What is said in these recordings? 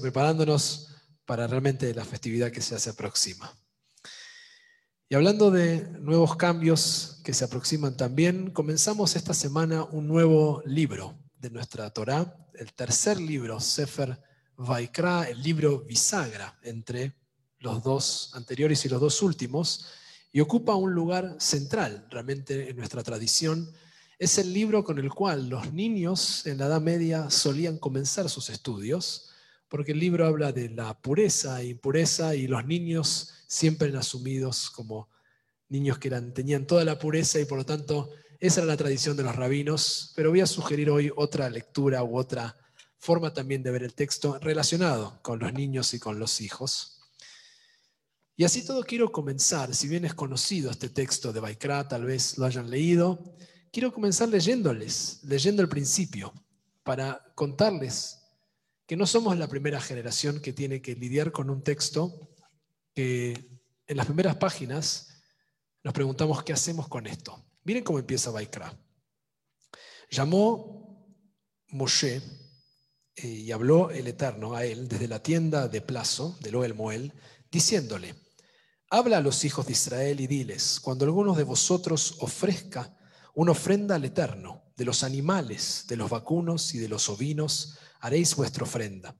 preparándonos para realmente la festividad que se aproxima. Y hablando de nuevos cambios que se aproximan también, comenzamos esta semana un nuevo libro de nuestra Torá, el tercer libro, Sefer Vaikra, el libro bisagra entre los dos anteriores y los dos últimos, y ocupa un lugar central realmente en nuestra tradición. Es el libro con el cual los niños en la Edad Media solían comenzar sus estudios, porque el libro habla de la pureza e impureza y los niños siempre eran asumidos como niños que eran, tenían toda la pureza y por lo tanto esa era la tradición de los rabinos, pero voy a sugerir hoy otra lectura u otra forma también de ver el texto relacionado con los niños y con los hijos. Y así todo quiero comenzar, si bien es conocido este texto de Baikra, tal vez lo hayan leído, quiero comenzar leyéndoles, leyendo el principio, para contarles que no somos la primera generación que tiene que lidiar con un texto que en las primeras páginas nos preguntamos qué hacemos con esto. Miren cómo empieza Baikra. Llamó Moshe eh, y habló el Eterno a él desde la tienda de plazo del Oel Moel, diciéndole, habla a los hijos de Israel y diles, cuando alguno de vosotros ofrezca una ofrenda al Eterno, de los animales, de los vacunos y de los ovinos, haréis vuestra ofrenda.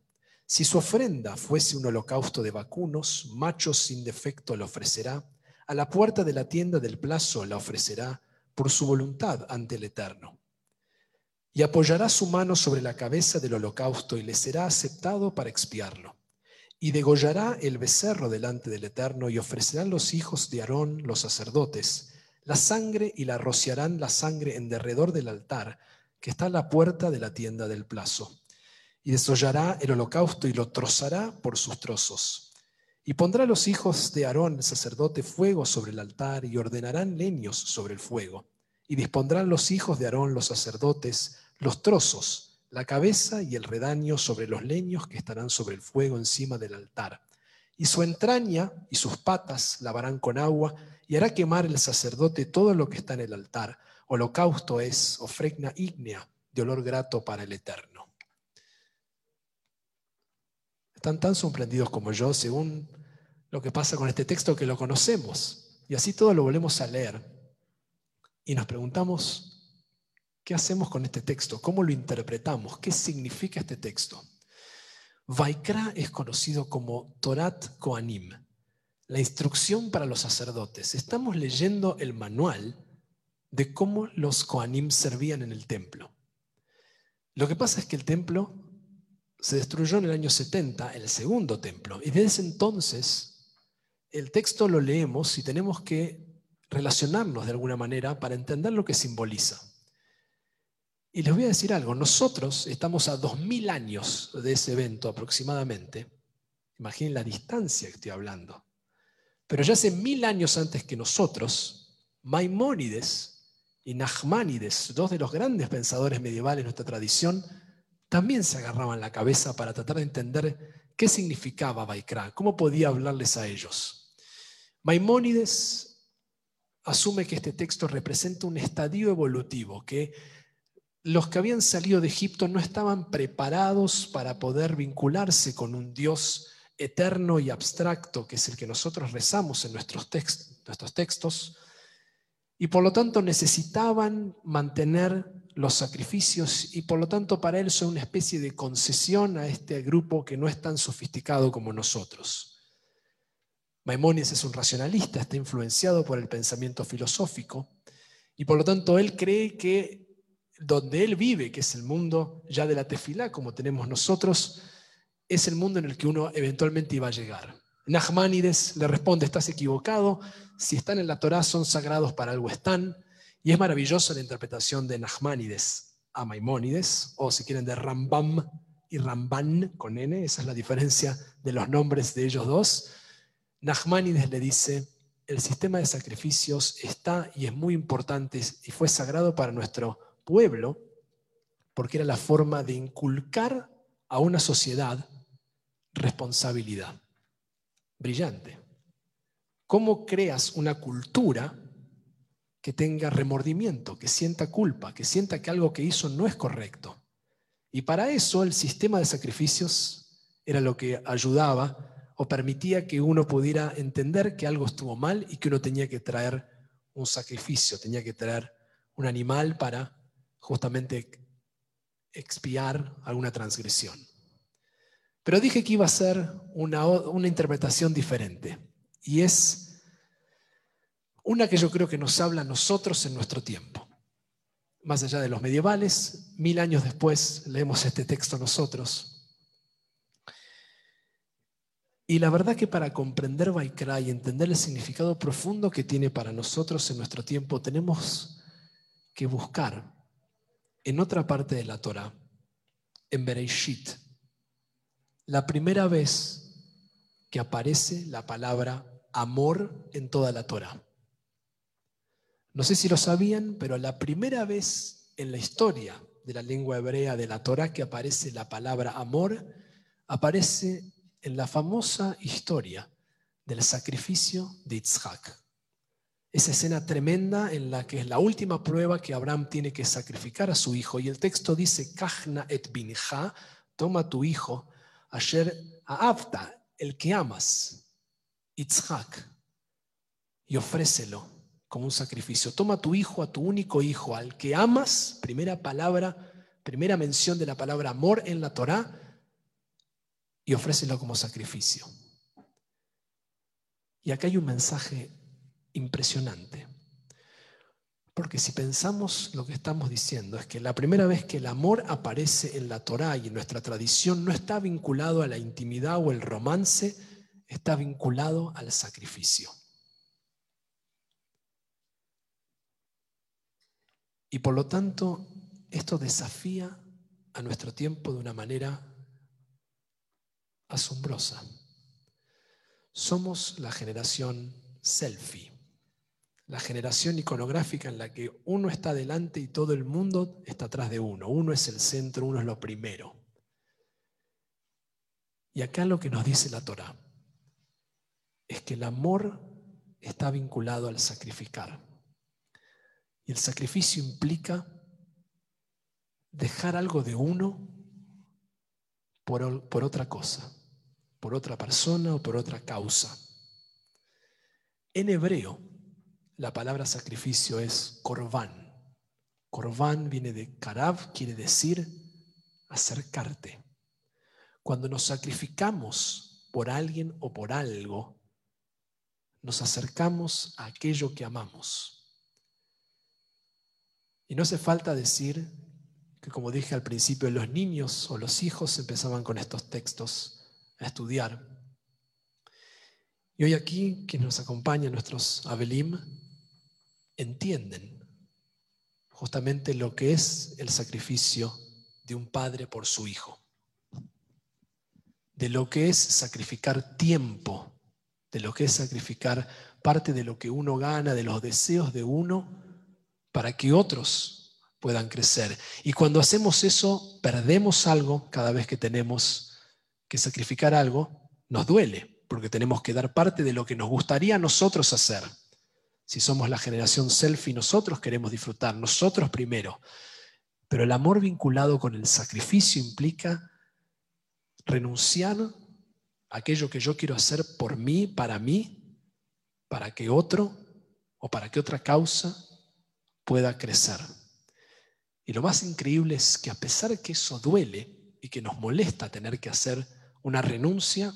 Si su ofrenda fuese un holocausto de vacunos, machos sin defecto la ofrecerá, a la puerta de la tienda del plazo la ofrecerá, por su voluntad ante el Eterno. Y apoyará su mano sobre la cabeza del holocausto y le será aceptado para expiarlo. Y degollará el becerro delante del Eterno y ofrecerán los hijos de Aarón, los sacerdotes, la sangre y la rociarán la sangre en derredor del altar que está a la puerta de la tienda del plazo. Y desollará el holocausto y lo trozará por sus trozos. Y pondrá los hijos de Aarón, el sacerdote, fuego sobre el altar y ordenarán leños sobre el fuego. Y dispondrán los hijos de Aarón, los sacerdotes, los trozos, la cabeza y el redaño sobre los leños que estarán sobre el fuego encima del altar. Y su entraña y sus patas lavarán con agua y hará quemar el sacerdote todo lo que está en el altar. Holocausto es ofrenda ígnea de olor grato para el Eterno. Están tan sorprendidos como yo según lo que pasa con este texto que lo conocemos. Y así todo lo volvemos a leer. Y nos preguntamos, ¿qué hacemos con este texto? ¿Cómo lo interpretamos? ¿Qué significa este texto? Vaikra es conocido como Torat Koanim, la instrucción para los sacerdotes. Estamos leyendo el manual de cómo los Koanim servían en el templo. Lo que pasa es que el templo se destruyó en el año 70, el segundo templo, y desde entonces el texto lo leemos y tenemos que relacionarnos de alguna manera para entender lo que simboliza. Y les voy a decir algo, nosotros estamos a 2000 años de ese evento aproximadamente. Imaginen la distancia que estoy hablando. Pero ya hace mil años antes que nosotros, Maimónides y Nachmanides, dos de los grandes pensadores medievales de nuestra tradición, también se agarraban la cabeza para tratar de entender qué significaba Baikra, cómo podía hablarles a ellos. Maimónides asume que este texto representa un estadio evolutivo, que los que habían salido de Egipto no estaban preparados para poder vincularse con un Dios eterno y abstracto, que es el que nosotros rezamos en nuestros textos, y por lo tanto necesitaban mantener los sacrificios y por lo tanto para él son una especie de concesión a este grupo que no es tan sofisticado como nosotros. Maimónides es un racionalista, está influenciado por el pensamiento filosófico y por lo tanto él cree que donde él vive, que es el mundo ya de la tefilá, como tenemos nosotros, es el mundo en el que uno eventualmente iba a llegar. Nachmanides le responde, estás equivocado, si están en la Torá son sagrados para algo están, y es maravillosa la interpretación de Nachmanides a Maimónides, o si quieren de Rambam y Ramban con N, esa es la diferencia de los nombres de ellos dos. Nachmanides le dice, el sistema de sacrificios está y es muy importante y fue sagrado para nuestro pueblo porque era la forma de inculcar a una sociedad responsabilidad. Brillante. ¿Cómo creas una cultura que tenga remordimiento, que sienta culpa, que sienta que algo que hizo no es correcto? Y para eso el sistema de sacrificios era lo que ayudaba o permitía que uno pudiera entender que algo estuvo mal y que uno tenía que traer un sacrificio, tenía que traer un animal para justamente expiar alguna transgresión. Pero dije que iba a ser una, una interpretación diferente y es una que yo creo que nos habla a nosotros en nuestro tiempo. Más allá de los medievales, mil años después leemos este texto nosotros. Y la verdad que para comprender Baikra y entender el significado profundo que tiene para nosotros en nuestro tiempo, tenemos que buscar en otra parte de la Torah, en Bereishit, la primera vez que aparece la palabra amor en toda la Torah. No sé si lo sabían, pero la primera vez en la historia de la lengua hebrea de la Torah que aparece la palabra amor, aparece en la famosa historia del sacrificio de Isaac. Esa escena tremenda en la que es la última prueba que Abraham tiene que sacrificar a su hijo. Y el texto dice, Kachna et binja, toma tu hijo, ayer aafta, el que amas, Isaac, y ofrécelo como un sacrificio. Toma tu hijo, a tu único hijo, al que amas, primera palabra, primera mención de la palabra amor en la Torá, y ofrécelo como sacrificio. Y acá hay un mensaje impresionante. Porque si pensamos lo que estamos diciendo es que la primera vez que el amor aparece en la Torá y en nuestra tradición no está vinculado a la intimidad o el romance, está vinculado al sacrificio. Y por lo tanto, esto desafía a nuestro tiempo de una manera asombrosa. Somos la generación selfie, la generación iconográfica en la que uno está delante y todo el mundo está atrás de uno. Uno es el centro, uno es lo primero. Y acá lo que nos dice la Torah es que el amor está vinculado al sacrificar. Y el sacrificio implica dejar algo de uno por, por otra cosa por otra persona o por otra causa. En hebreo, la palabra sacrificio es korban. Korban viene de karav, quiere decir acercarte. Cuando nos sacrificamos por alguien o por algo, nos acercamos a aquello que amamos. Y no hace falta decir que, como dije al principio, los niños o los hijos empezaban con estos textos a estudiar. Y hoy aquí, quienes nos acompañan, nuestros Abelim, entienden justamente lo que es el sacrificio de un padre por su hijo, de lo que es sacrificar tiempo, de lo que es sacrificar parte de lo que uno gana, de los deseos de uno, para que otros puedan crecer. Y cuando hacemos eso, perdemos algo cada vez que tenemos que sacrificar algo nos duele, porque tenemos que dar parte de lo que nos gustaría a nosotros hacer. Si somos la generación selfie, nosotros queremos disfrutar, nosotros primero. Pero el amor vinculado con el sacrificio implica renunciar a aquello que yo quiero hacer por mí, para mí, para que otro o para que otra causa pueda crecer. Y lo más increíble es que a pesar que eso duele y que nos molesta tener que hacer una renuncia,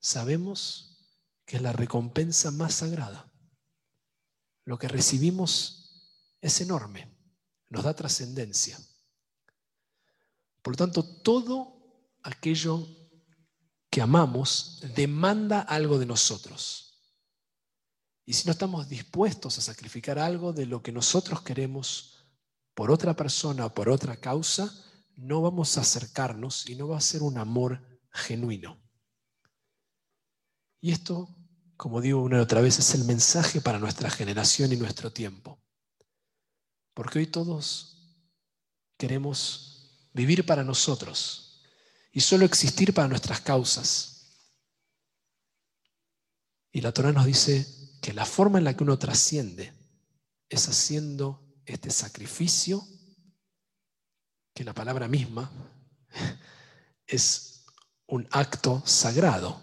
sabemos que es la recompensa más sagrada. Lo que recibimos es enorme, nos da trascendencia. Por lo tanto, todo aquello que amamos demanda algo de nosotros. Y si no estamos dispuestos a sacrificar algo de lo que nosotros queremos por otra persona o por otra causa, no vamos a acercarnos y no va a ser un amor genuino. Y esto, como digo una y otra vez, es el mensaje para nuestra generación y nuestro tiempo. Porque hoy todos queremos vivir para nosotros y solo existir para nuestras causas. Y la Torah nos dice que la forma en la que uno trasciende es haciendo este sacrificio que la palabra misma es un acto sagrado.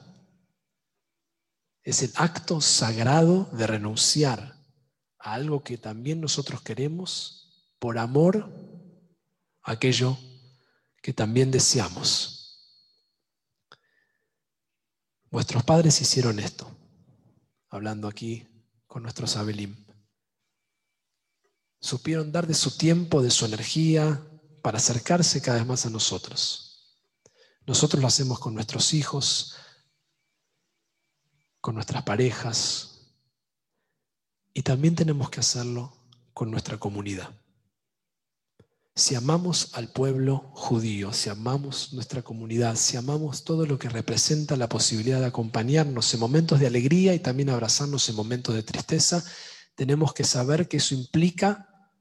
Es el acto sagrado de renunciar a algo que también nosotros queremos por amor a aquello que también deseamos. Vuestros padres hicieron esto, hablando aquí con nuestros Abelim. Supieron dar de su tiempo, de su energía, para acercarse cada vez más a nosotros. Nosotros lo hacemos con nuestros hijos, con nuestras parejas, y también tenemos que hacerlo con nuestra comunidad. Si amamos al pueblo judío, si amamos nuestra comunidad, si amamos todo lo que representa la posibilidad de acompañarnos en momentos de alegría y también abrazarnos en momentos de tristeza, tenemos que saber que eso implica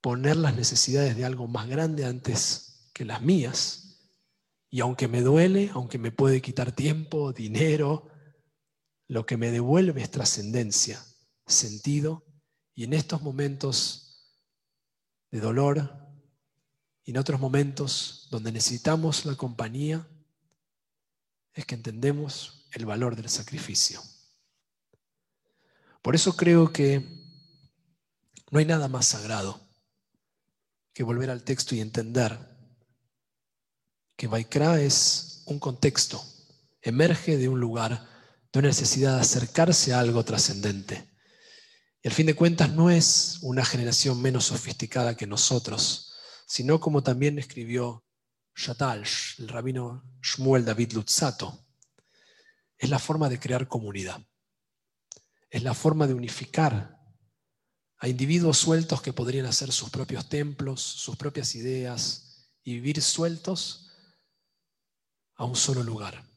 poner las necesidades de algo más grande antes que las mías. Y aunque me duele, aunque me puede quitar tiempo, dinero, lo que me devuelve es trascendencia, sentido, y en estos momentos de dolor y en otros momentos donde necesitamos la compañía, es que entendemos el valor del sacrificio. Por eso creo que no hay nada más sagrado que volver al texto y entender que Vaikra es un contexto, emerge de un lugar, de una necesidad de acercarse a algo trascendente. Y al fin de cuentas no es una generación menos sofisticada que nosotros, sino como también escribió Shatalsh, el rabino Shmuel David Lutzato, es la forma de crear comunidad, es la forma de unificar a individuos sueltos que podrían hacer sus propios templos, sus propias ideas y vivir sueltos a un solo lugar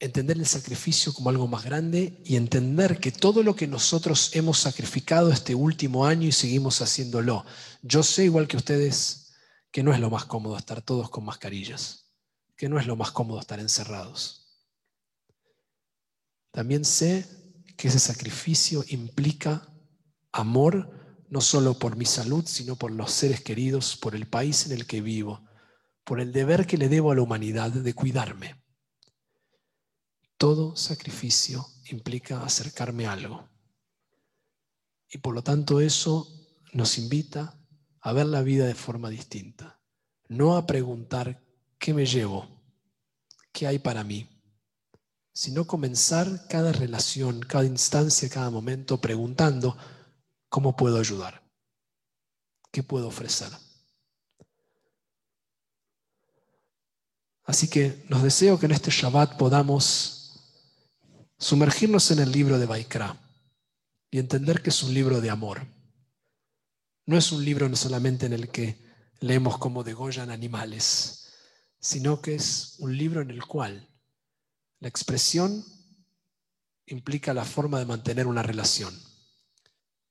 entender el sacrificio como algo más grande y entender que todo lo que nosotros hemos sacrificado este último año y seguimos haciéndolo. Yo sé, igual que ustedes, que no es lo más cómodo estar todos con mascarillas, que no es lo más cómodo estar encerrados. También sé que ese sacrificio implica amor no solo por mi salud, sino por los seres queridos, por el país en el que vivo, por el deber que le debo a la humanidad de cuidarme. Todo sacrificio implica acercarme a algo. Y por lo tanto eso nos invita a ver la vida de forma distinta. No a preguntar qué me llevo, qué hay para mí, sino comenzar cada relación, cada instancia, cada momento preguntando cómo puedo ayudar, qué puedo ofrecer. Así que nos deseo que en este Shabbat podamos sumergirnos en el libro de Baikra y entender que es un libro de amor. No es un libro solamente en el que leemos cómo degollan animales, sino que es un libro en el cual la expresión implica la forma de mantener una relación.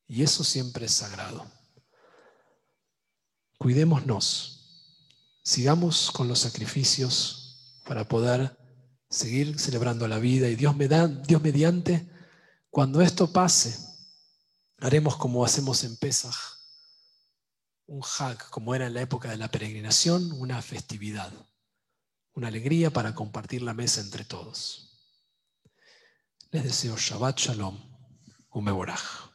Y eso siempre es sagrado. Cuidémonos, sigamos con los sacrificios para poder seguir celebrando la vida y Dios, me da, Dios mediante, cuando esto pase, haremos como hacemos en Pesach, un hag, como era en la época de la peregrinación, una festividad, una alegría para compartir la mesa entre todos. Les deseo Shabbat Shalom, Umeborach.